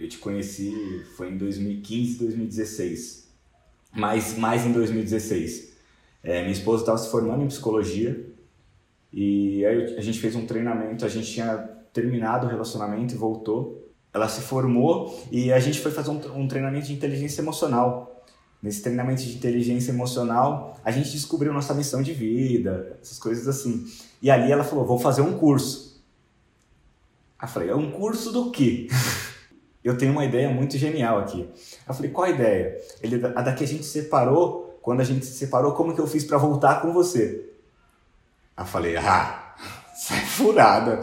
eu te conheci foi em 2015, 2016. Mais, mais em 2016. É, minha esposa estava se formando em psicologia e aí a gente fez um treinamento, a gente tinha terminado o relacionamento e voltou. Ela se formou e a gente foi fazer um, um treinamento de inteligência emocional. Nesse treinamento de inteligência emocional, a gente descobriu nossa missão de vida, essas coisas assim. E ali ela falou: vou fazer um curso. Aí eu falei: é um curso do quê? eu tenho uma ideia muito genial aqui. Eu falei, qual a ideia? Ele, a daqui a gente separou, quando a gente se separou, como que eu fiz para voltar com você? Eu falei, ah, sai furada.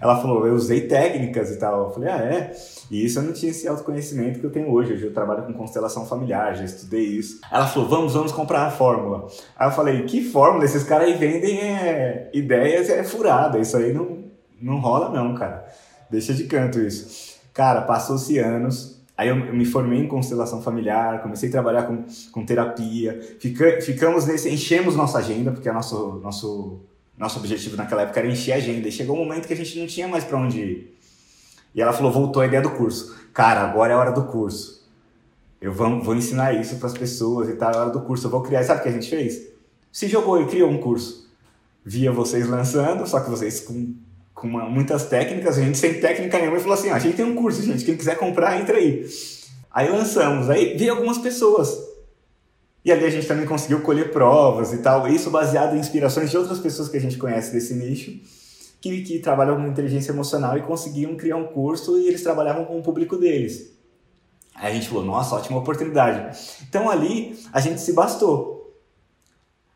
Ela falou, eu usei técnicas e tal. Eu falei, ah, é? E isso eu não tinha esse autoconhecimento que eu tenho hoje. Hoje eu trabalho com constelação familiar, já estudei isso. Ela falou, vamos, vamos comprar a fórmula. Aí eu falei, que fórmula? Esses caras aí vendem é, ideias, é furada. Isso aí não, não rola não, cara. Deixa de canto isso. Cara, passou-se anos, aí eu, me formei em constelação familiar, comecei a trabalhar com, com terapia, fica, ficamos nesse, enchemos nossa agenda, porque é nosso, nosso, nosso objetivo naquela época era encher a agenda, e chegou um momento que a gente não tinha mais para onde ir. E ela falou, voltou a ideia do curso. Cara, agora é a hora do curso. Eu vou, vou ensinar isso para as pessoas e tal, é a hora do curso, eu vou criar. Sabe o que a gente fez? Se jogou e criou um curso. Via vocês lançando, só que vocês com com uma, muitas técnicas, a gente sem técnica nenhuma e falou assim: ah, a gente tem um curso, gente, quem quiser comprar, entra aí. Aí lançamos, aí veio algumas pessoas. E ali a gente também conseguiu colher provas e tal, isso baseado em inspirações de outras pessoas que a gente conhece desse nicho, que, que trabalham com inteligência emocional e conseguiam criar um curso e eles trabalhavam com o público deles. Aí a gente falou, nossa, ótima oportunidade. Então ali a gente se bastou.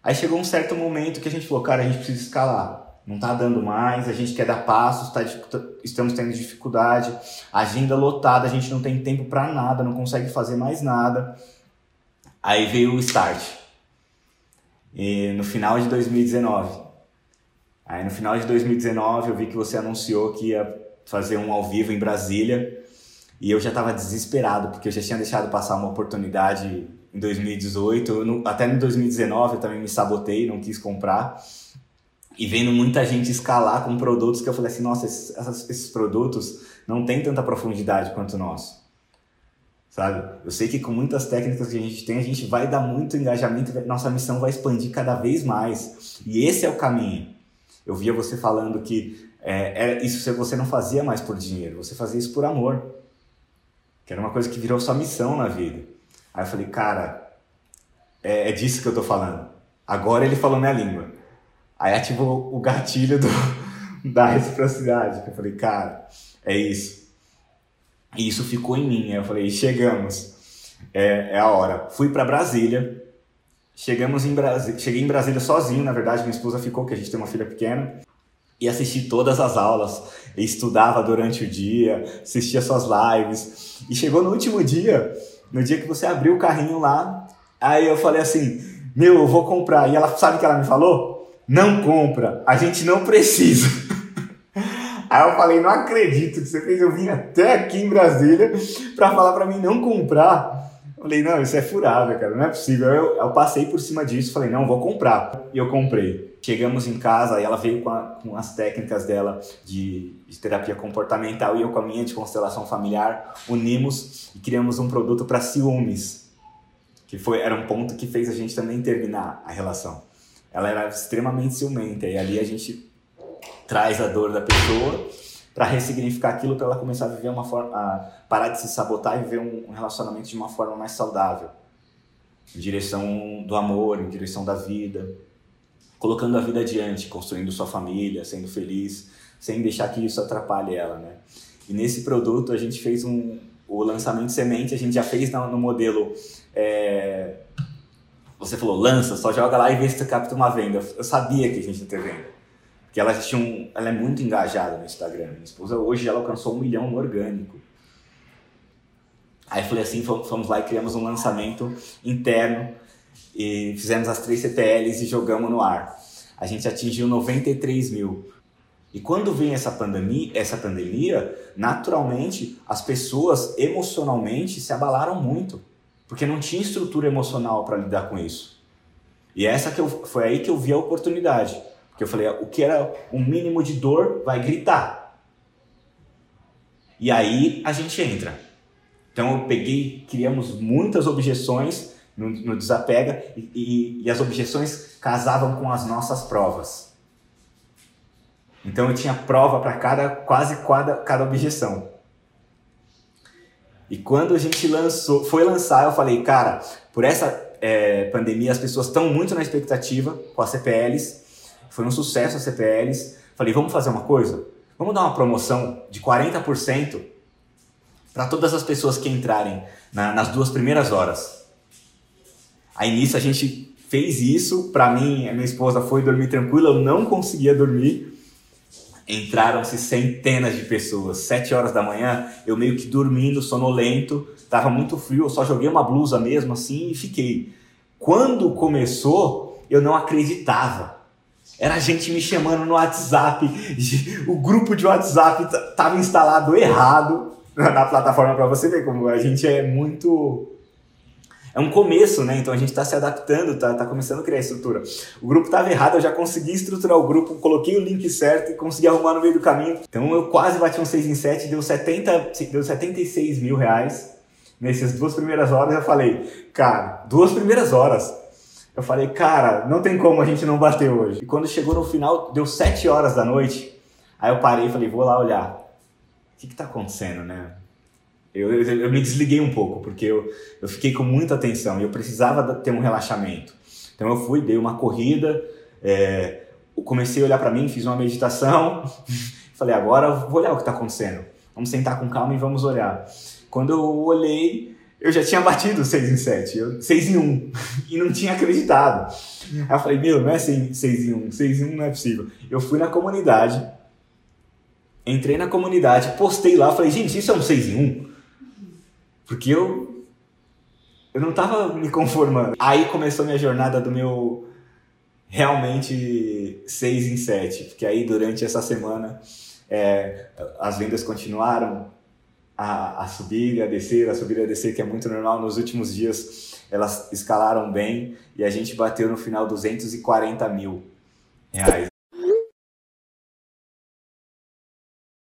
Aí chegou um certo momento que a gente falou, cara, a gente precisa escalar não está dando mais, a gente quer dar passos, tá, estamos tendo dificuldade, agenda lotada, a gente não tem tempo para nada, não consegue fazer mais nada. Aí veio o start. E no final de 2019. Aí no final de 2019 eu vi que você anunciou que ia fazer um ao vivo em Brasília e eu já estava desesperado porque eu já tinha deixado passar uma oportunidade em 2018, até no 2019 eu também me sabotei, não quis comprar e vendo muita gente escalar com produtos que eu falei assim, nossa, esses, esses produtos não têm tanta profundidade quanto o nosso. Sabe? Eu sei que com muitas técnicas que a gente tem, a gente vai dar muito engajamento, nossa missão vai expandir cada vez mais. E esse é o caminho. Eu via você falando que é, é, isso você não fazia mais por dinheiro, você fazia isso por amor. Que era uma coisa que virou sua missão na vida. Aí eu falei, cara, é, é disso que eu tô falando. Agora ele falou minha língua. Aí ativou o gatilho do, da reciprocidade. Eu falei, cara, é isso. E isso ficou em mim. Aí eu falei, chegamos. É, é a hora. Fui para Brasília. Chegamos em Brasília. Cheguei em Brasília sozinho, na verdade, minha esposa ficou, que a gente tem uma filha pequena. E assisti todas as aulas, estudava durante o dia, assistia suas lives. E chegou no último dia, no dia que você abriu o carrinho lá, aí eu falei assim: Meu, eu vou comprar. E ela sabe o que ela me falou? Não compra, a gente não precisa. Aí eu falei, não acredito que você fez eu vim até aqui em Brasília para falar para mim não comprar. Eu falei, não, isso é furado, cara, não é possível. Eu, eu passei por cima disso, falei, não, vou comprar. E eu comprei. Chegamos em casa e ela veio com, a, com as técnicas dela de, de, terapia comportamental e eu com a minha de constelação familiar, unimos e criamos um produto para ciúmes, que foi, era um ponto que fez a gente também terminar a relação ela era extremamente ciumenta. E ali a gente traz a dor da pessoa para ressignificar aquilo para ela começar a viver uma forma, a parar de se sabotar e viver um relacionamento de uma forma mais saudável, em direção do amor, em direção da vida, colocando a vida adiante, construindo sua família, sendo feliz, sem deixar que isso atrapalhe ela, né? E nesse produto a gente fez um o lançamento semente, a gente já fez no, modelo é, você falou, lança, só joga lá e vê se você capta uma venda. Eu sabia que a gente ia ter venda. Porque ela, tinha um, ela é muito engajada no Instagram. Minha esposa hoje ela alcançou um milhão no orgânico. Aí falei assim, fomos lá e criamos um lançamento interno e fizemos as três CTLs e jogamos no ar. A gente atingiu 93 mil. E quando vem essa pandemia, essa pandemia, naturalmente as pessoas emocionalmente se abalaram muito porque não tinha estrutura emocional para lidar com isso. E essa que eu, foi aí que eu vi a oportunidade. Porque eu falei, o que era o um mínimo de dor vai gritar. E aí a gente entra. Então eu peguei, criamos muitas objeções no, no Desapega e, e, e as objeções casavam com as nossas provas. Então eu tinha prova para cada quase cada, cada objeção. E quando a gente lançou, foi lançar, eu falei, cara, por essa é, pandemia as pessoas estão muito na expectativa com as CPLs. Foi um sucesso as CPLs. Falei, vamos fazer uma coisa? Vamos dar uma promoção de 40% para todas as pessoas que entrarem na, nas duas primeiras horas. Aí nisso a gente fez isso. Para mim, a minha esposa foi dormir tranquila, eu não conseguia dormir entraram-se centenas de pessoas. Sete horas da manhã, eu meio que dormindo, sonolento, tava muito frio, eu só joguei uma blusa mesmo assim e fiquei. Quando começou, eu não acreditava. Era gente me chamando no WhatsApp, o grupo de WhatsApp tava instalado errado na plataforma para você ver como a gente é muito é um começo, né? Então a gente está se adaptando, tá, tá começando a criar estrutura. O grupo estava errado, eu já consegui estruturar o grupo, coloquei o link certo e consegui arrumar no meio do caminho. Então eu quase bati um 6 em 7, deu, 70, deu 76 mil reais. Nessas duas primeiras horas eu falei, cara, duas primeiras horas. Eu falei, cara, não tem como a gente não bater hoje. E quando chegou no final, deu 7 horas da noite. Aí eu parei e falei, vou lá olhar. O que está acontecendo, né? Eu, eu, eu, me desliguei um pouco, porque eu, eu fiquei com muita atenção e eu precisava ter um relaxamento. Então eu fui, dei uma corrida, é, comecei a olhar para mim, fiz uma meditação, falei, agora vou olhar o que está acontecendo. Vamos sentar com calma e vamos olhar. Quando eu olhei, eu já tinha batido 6 em 7, 6 em 1, e não tinha acreditado. Aí eu falei, meu, não é 6 em 1, 6 em 1 não é possível. Eu fui na comunidade, entrei na comunidade, postei lá, falei, gente, isso é um 6 em 1? Porque eu eu não tava me conformando. Aí começou minha jornada do meu realmente 6 em 7, porque aí durante essa semana é, as vendas continuaram a, a subir e a descer, a subir e a descer, que é muito normal. Nos últimos dias elas escalaram bem e a gente bateu no final 240 mil reais